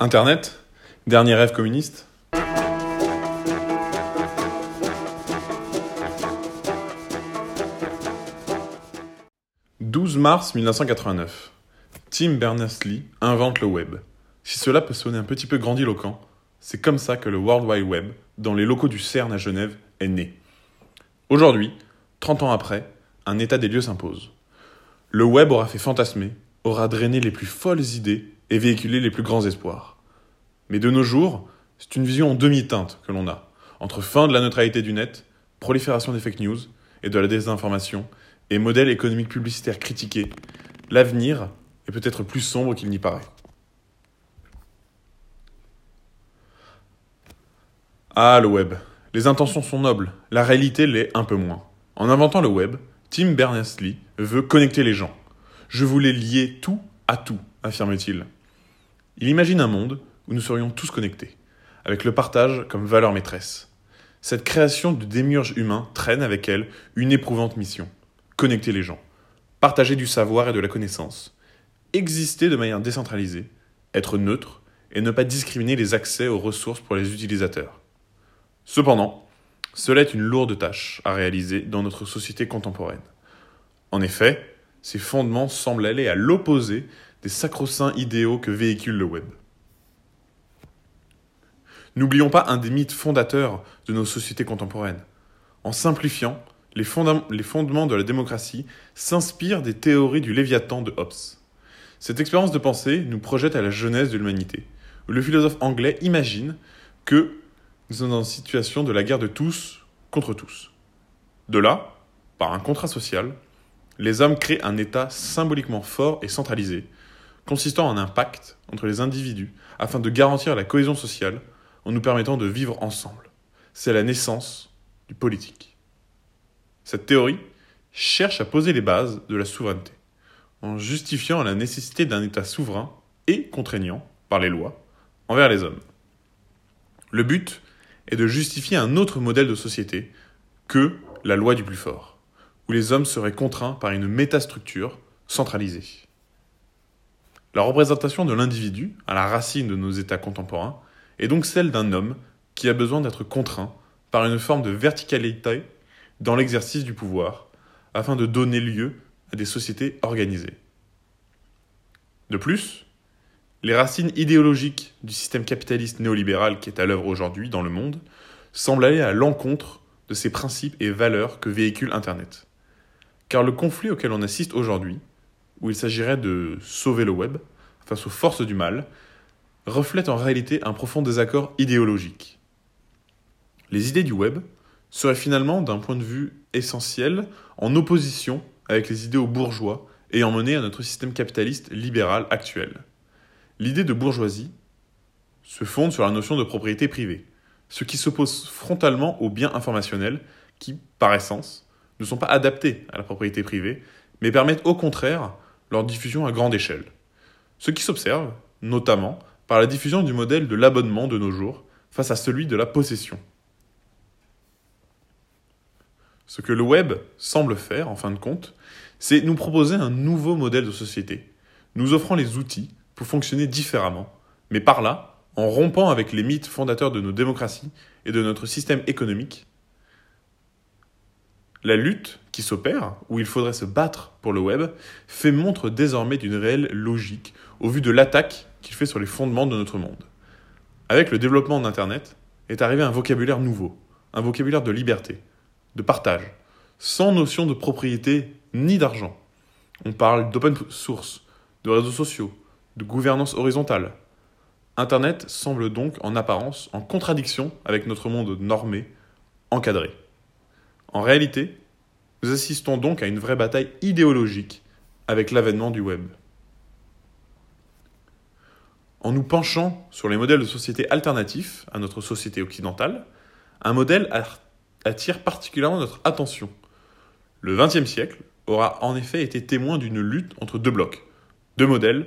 Internet Dernier rêve communiste 12 mars 1989. Tim Berners-Lee invente le web. Si cela peut sonner un petit peu grandiloquent, c'est comme ça que le World Wide Web, dans les locaux du CERN à Genève, est né. Aujourd'hui, 30 ans après, un état des lieux s'impose. Le web aura fait fantasmer, aura drainé les plus folles idées et véhiculé les plus grands espoirs. Mais de nos jours, c'est une vision en demi-teinte que l'on a, entre fin de la neutralité du net, prolifération des fake news et de la désinformation, et modèle économique publicitaire critiqué, l'avenir est peut-être plus sombre qu'il n'y paraît. Ah, le web. Les intentions sont nobles, la réalité l'est un peu moins. En inventant le web, Tim Berners-Lee veut connecter les gens. Je voulais lier tout à tout, affirme-t-il. Il imagine un monde où nous serions tous connectés, avec le partage comme valeur maîtresse. Cette création de démiurge humain traîne avec elle une éprouvante mission connecter les gens, partager du savoir et de la connaissance, exister de manière décentralisée, être neutre et ne pas discriminer les accès aux ressources pour les utilisateurs. Cependant, cela est une lourde tâche à réaliser dans notre société contemporaine. En effet, ces fondements semblent aller à l'opposé des sacro-saints idéaux que véhicule le web. N'oublions pas un des mythes fondateurs de nos sociétés contemporaines. En simplifiant, les, fondements de la démocratie s'inspirent des théories du Léviathan de Hobbes. Cette expérience de pensée nous projette à la jeunesse de l'humanité, où le philosophe anglais imagine que nous sommes dans une situation de la guerre de tous contre tous. De là, par un contrat social, les hommes créent un État symboliquement fort et centralisé, consistant en un pacte entre les individus afin de garantir la cohésion sociale en nous permettant de vivre ensemble. C'est la naissance du politique. Cette théorie cherche à poser les bases de la souveraineté, en justifiant la nécessité d'un État souverain et contraignant, par les lois, envers les hommes. Le but est de justifier un autre modèle de société que la loi du plus fort, où les hommes seraient contraints par une métastructure centralisée. La représentation de l'individu, à la racine de nos États contemporains, est donc celle d'un homme qui a besoin d'être contraint par une forme de verticalité dans l'exercice du pouvoir, afin de donner lieu à des sociétés organisées. De plus, les racines idéologiques du système capitaliste néolibéral qui est à l'œuvre aujourd'hui dans le monde semblent aller à l'encontre de ces principes et valeurs que véhicule Internet. Car le conflit auquel on assiste aujourd'hui, où il s'agirait de sauver le web face aux forces du mal, reflète en réalité un profond désaccord idéologique. Les idées du web serait finalement, d'un point de vue essentiel, en opposition avec les idéaux bourgeois ayant mené à notre système capitaliste libéral actuel. L'idée de bourgeoisie se fonde sur la notion de propriété privée, ce qui s'oppose frontalement aux biens informationnels qui, par essence, ne sont pas adaptés à la propriété privée, mais permettent au contraire leur diffusion à grande échelle. Ce qui s'observe, notamment, par la diffusion du modèle de l'abonnement de nos jours face à celui de la possession. Ce que le web semble faire, en fin de compte, c'est nous proposer un nouveau modèle de société, nous offrant les outils pour fonctionner différemment, mais par là, en rompant avec les mythes fondateurs de nos démocraties et de notre système économique. La lutte qui s'opère, où il faudrait se battre pour le web, fait montre désormais d'une réelle logique au vu de l'attaque qu'il fait sur les fondements de notre monde. Avec le développement d'Internet, est arrivé un vocabulaire nouveau, un vocabulaire de liberté, de partage, sans notion de propriété ni d'argent. On parle d'open source, de réseaux sociaux, de gouvernance horizontale. Internet semble donc en apparence en contradiction avec notre monde normé, encadré. En réalité, nous assistons donc à une vraie bataille idéologique avec l'avènement du web. En nous penchant sur les modèles de société alternatifs à notre société occidentale, un modèle attire particulièrement notre attention. Le XXe siècle aura en effet été témoin d'une lutte entre deux blocs, deux modèles,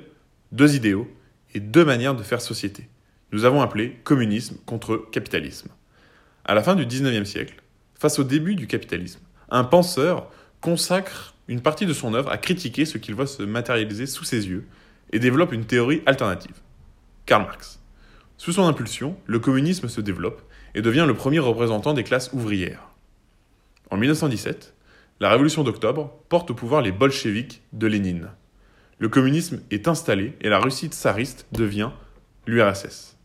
deux idéaux et deux manières de faire société. Nous avons appelé communisme contre capitalisme. À la fin du XIXe siècle, face au début du capitalisme, un penseur consacre une partie de son œuvre à critiquer ce qu'il voit se matérialiser sous ses yeux et développe une théorie alternative. Karl Marx. Sous son impulsion, le communisme se développe et devient le premier représentant des classes ouvrières. En 1917, la révolution d'octobre porte au pouvoir les bolcheviks de Lénine. Le communisme est installé et la Russie tsariste devient l'URSS.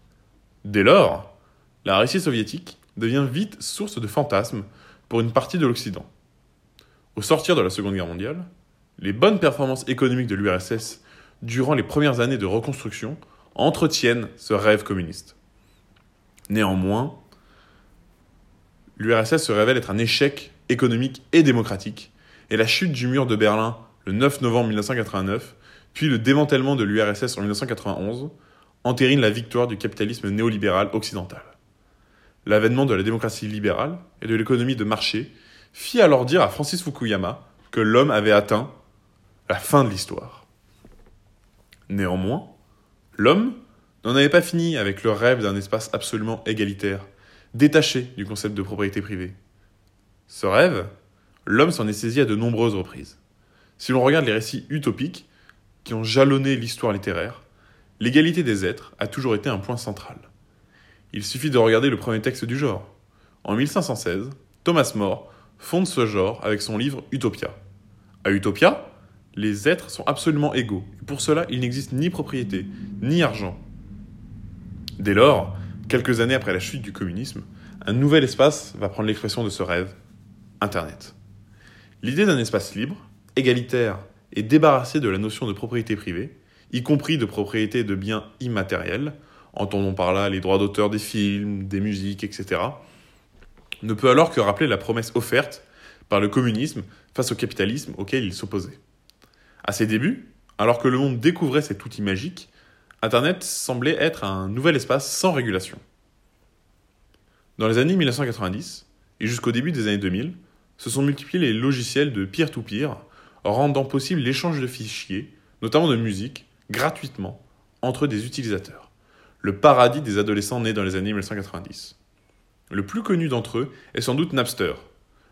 Dès lors, la Russie soviétique devient vite source de fantasmes pour une partie de l'Occident. Au sortir de la Seconde Guerre mondiale, les bonnes performances économiques de l'URSS durant les premières années de reconstruction entretiennent ce rêve communiste. Néanmoins, l'URSS se révèle être un échec économique et démocratique, et la chute du mur de Berlin le 9 novembre 1989, puis le démantèlement de l'URSS en 1991, entérine la victoire du capitalisme néolibéral occidental. L'avènement de la démocratie libérale et de l'économie de marché fit alors dire à Francis Fukuyama que l'homme avait atteint la fin de l'histoire. Néanmoins, l'homme n'en avait pas fini avec le rêve d'un espace absolument égalitaire, détaché du concept de propriété privée. Ce rêve, l'homme s'en est saisi à de nombreuses reprises. Si l'on regarde les récits utopiques qui ont jalonné l'histoire littéraire, l'égalité des êtres a toujours été un point central. Il suffit de regarder le premier texte du genre. En 1516, Thomas More fonde ce genre avec son livre Utopia. À Utopia, les êtres sont absolument égaux, et pour cela il n'existe ni propriété, ni argent. Dès lors, quelques années après la chute du communisme, un nouvel espace va prendre l'expression de ce rêve, Internet. L'idée d'un espace libre, égalitaire et débarrassé de la notion de propriété privée, y compris de propriété de biens immatériels, entendons par là les droits d'auteur des films, des musiques, etc., ne peut alors que rappeler la promesse offerte par le communisme face au capitalisme auquel il s'opposait. À ses débuts, alors que le monde découvrait cet outil magique, Internet semblait être un nouvel espace sans régulation. Dans les années 1990 et jusqu'au début des années 2000, se sont multipliés les logiciels de peer-to-peer, rendant possible l'échange de fichiers, notamment de musique, gratuitement, entre des utilisateurs. Le paradis des adolescents nés dans les années 1990. Le plus connu d'entre eux est sans doute Napster,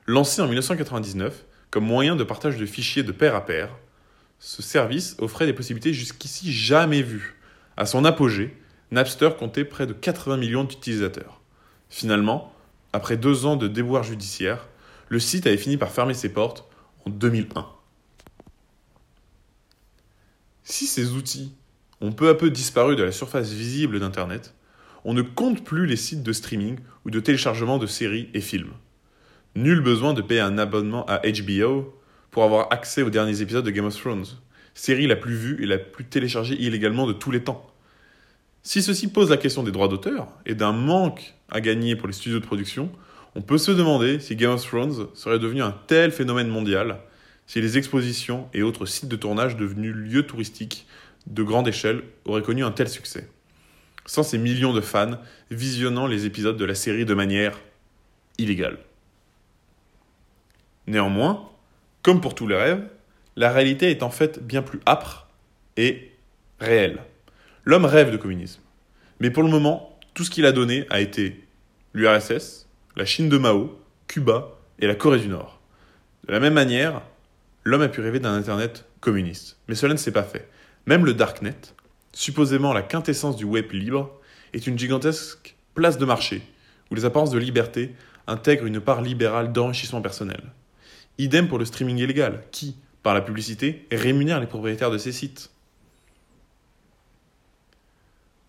lancé en 1999 comme moyen de partage de fichiers de pair à pair. Ce service offrait des possibilités jusqu'ici jamais vues. À son apogée, Napster comptait près de 80 millions d'utilisateurs. Finalement, après deux ans de déboires judiciaires, le site avait fini par fermer ses portes en 2001. Si ces outils ont peu à peu disparu de la surface visible d'Internet, on ne compte plus les sites de streaming ou de téléchargement de séries et films. Nul besoin de payer un abonnement à HBO pour avoir accès aux derniers épisodes de Game of Thrones, série la plus vue et la plus téléchargée illégalement de tous les temps. Si ceci pose la question des droits d'auteur et d'un manque à gagner pour les studios de production, on peut se demander si Game of Thrones serait devenu un tel phénomène mondial, si les expositions et autres sites de tournage devenus lieux touristiques de grande échelle auraient connu un tel succès. Sans ces millions de fans visionnant les épisodes de la série de manière illégale. Néanmoins, comme pour tous les rêves, la réalité est en fait bien plus âpre et réelle. L'homme rêve de communisme. Mais pour le moment, tout ce qu'il a donné a été l'URSS, la Chine de Mao, Cuba et la Corée du Nord. De la même manière, l'homme a pu rêver d'un Internet communiste. Mais cela ne s'est pas fait. Même le Darknet, supposément la quintessence du web libre, est une gigantesque place de marché, où les apparences de liberté intègrent une part libérale d'enrichissement personnel. Idem pour le streaming illégal, qui, par la publicité, rémunère les propriétaires de ces sites.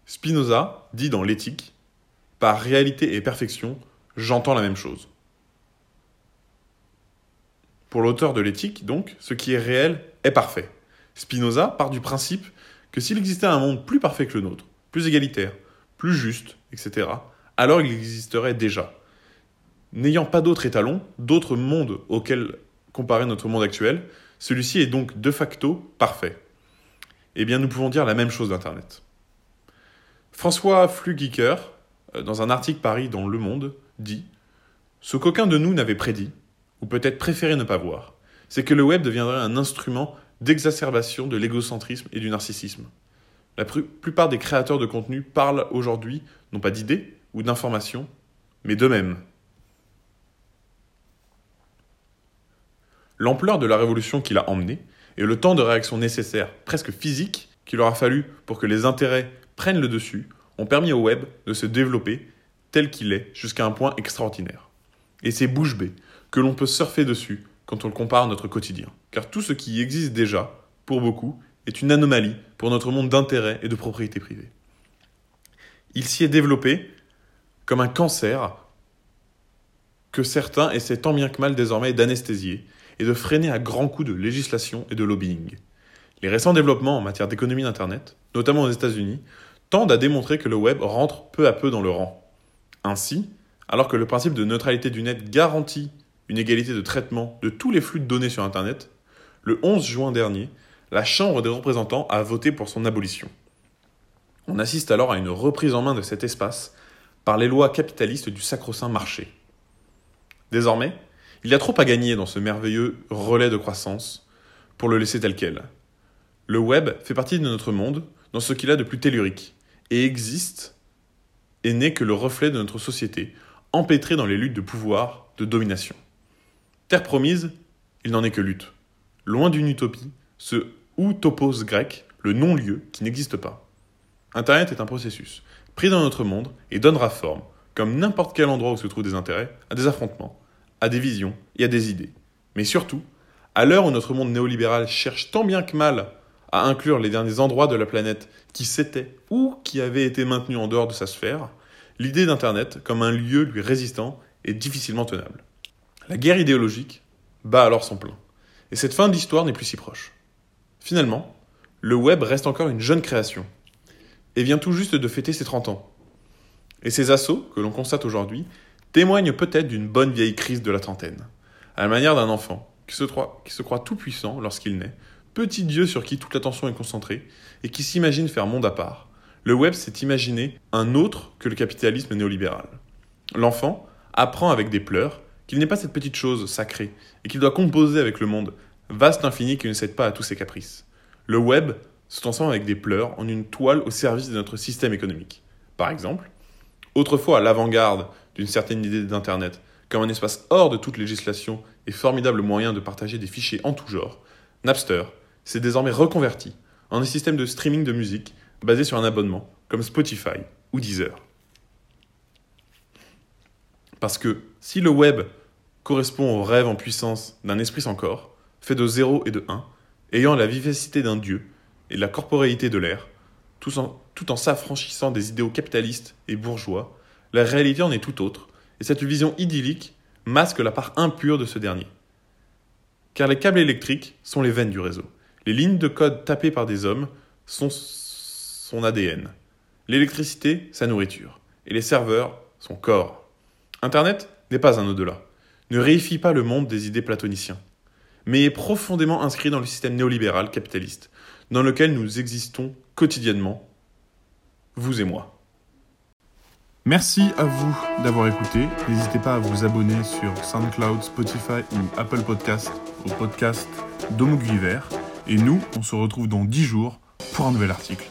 Spinoza dit dans L'éthique Par réalité et perfection, j'entends la même chose. Pour l'auteur de l'éthique, donc, ce qui est réel est parfait. Spinoza part du principe que s'il existait un monde plus parfait que le nôtre, plus égalitaire, plus juste, etc., alors il existerait déjà. N'ayant pas d'autre étalon, d'autres mondes auxquels comparer notre monde actuel, celui-ci est donc de facto parfait. Eh bien, nous pouvons dire la même chose d'Internet. François Flugicker, euh, dans un article paru dans Le Monde, dit Ce qu'aucun de nous n'avait prédit, ou peut-être préféré ne pas voir, c'est que le web deviendrait un instrument d'exacerbation de l'égocentrisme et du narcissisme. La plupart des créateurs de contenu parlent aujourd'hui non pas d'idées ou d'informations, mais d'eux-mêmes. L'ampleur de la révolution qu'il a emmenée et le temps de réaction nécessaire, presque physique, qu'il aura fallu pour que les intérêts prennent le dessus ont permis au web de se développer tel qu'il est jusqu'à un point extraordinaire. Et c'est bouche bée que l'on peut surfer dessus quand on le compare à notre quotidien. Car tout ce qui existe déjà, pour beaucoup, est une anomalie pour notre monde d'intérêt et de propriété privée. Il s'y est développé comme un cancer que certains essaient tant bien que mal désormais d'anesthésier et de freiner à grands coups de législation et de lobbying. Les récents développements en matière d'économie d'Internet, notamment aux États-Unis, tendent à démontrer que le web rentre peu à peu dans le rang. Ainsi, alors que le principe de neutralité du net garantit une égalité de traitement de tous les flux de données sur Internet, le 11 juin dernier, la Chambre des représentants a voté pour son abolition. On assiste alors à une reprise en main de cet espace par les lois capitalistes du sacro-saint marché. Désormais, il y a trop à gagner dans ce merveilleux relais de croissance pour le laisser tel quel. Le web fait partie de notre monde dans ce qu'il a de plus tellurique et existe et n'est que le reflet de notre société, empêtrée dans les luttes de pouvoir, de domination. Terre promise, il n'en est que lutte. Loin d'une utopie, ce ou topos grec, le non-lieu qui n'existe pas. Internet est un processus, pris dans notre monde et donnera forme, comme n'importe quel endroit où se trouvent des intérêts, à des affrontements, à des visions et à des idées. Mais surtout, à l'heure où notre monde néolibéral cherche tant bien que mal à inclure les derniers endroits de la planète qui s'étaient ou qui avaient été maintenus en dehors de sa sphère, l'idée d'Internet comme un lieu lui résistant est difficilement tenable. La guerre idéologique bat alors son plein, et cette fin d'histoire n'est plus si proche. Finalement, le web reste encore une jeune création, et vient tout juste de fêter ses 30 ans. Et ces assauts, que l'on constate aujourd'hui, témoignent peut-être d'une bonne vieille crise de la trentaine, à la manière d'un enfant qui se, croit, qui se croit tout puissant lorsqu'il naît, petit dieu sur qui toute l'attention est concentrée, et qui s'imagine faire monde à part. Le web s'est imaginé un autre que le capitalisme néolibéral. L'enfant apprend avec des pleurs qu'il n'est pas cette petite chose sacrée, et qu'il doit composer avec le monde, vaste infini qui ne cède pas à tous ses caprices. Le web se transforme avec des pleurs en une toile au service de notre système économique. Par exemple, autrefois à l'avant-garde d'une certaine idée d'Internet, comme un espace hors de toute législation et formidable moyen de partager des fichiers en tout genre, Napster s'est désormais reconverti en un système de streaming de musique basé sur un abonnement, comme Spotify ou Deezer. Parce que si le web correspond au rêve en puissance d'un esprit sans corps, fait de 0 et de 1, ayant la vivacité d'un dieu, et la corporéité de l'air, tout en, tout en s'affranchissant des idéaux capitalistes et bourgeois, la réalité en est tout autre, et cette vision idyllique masque la part impure de ce dernier. Car les câbles électriques sont les veines du réseau. Les lignes de code tapées par des hommes sont son ADN. L'électricité, sa nourriture. Et les serveurs, son corps. Internet n'est pas un au-delà. Ne réifie pas le monde des idées platoniciens. Mais est profondément inscrit dans le système néolibéral capitaliste, dans lequel nous existons quotidiennement, vous et moi. Merci à vous d'avoir écouté. N'hésitez pas à vous abonner sur SoundCloud, Spotify ou Apple Podcast au podcast d'Homo Et nous, on se retrouve dans 10 jours pour un nouvel article.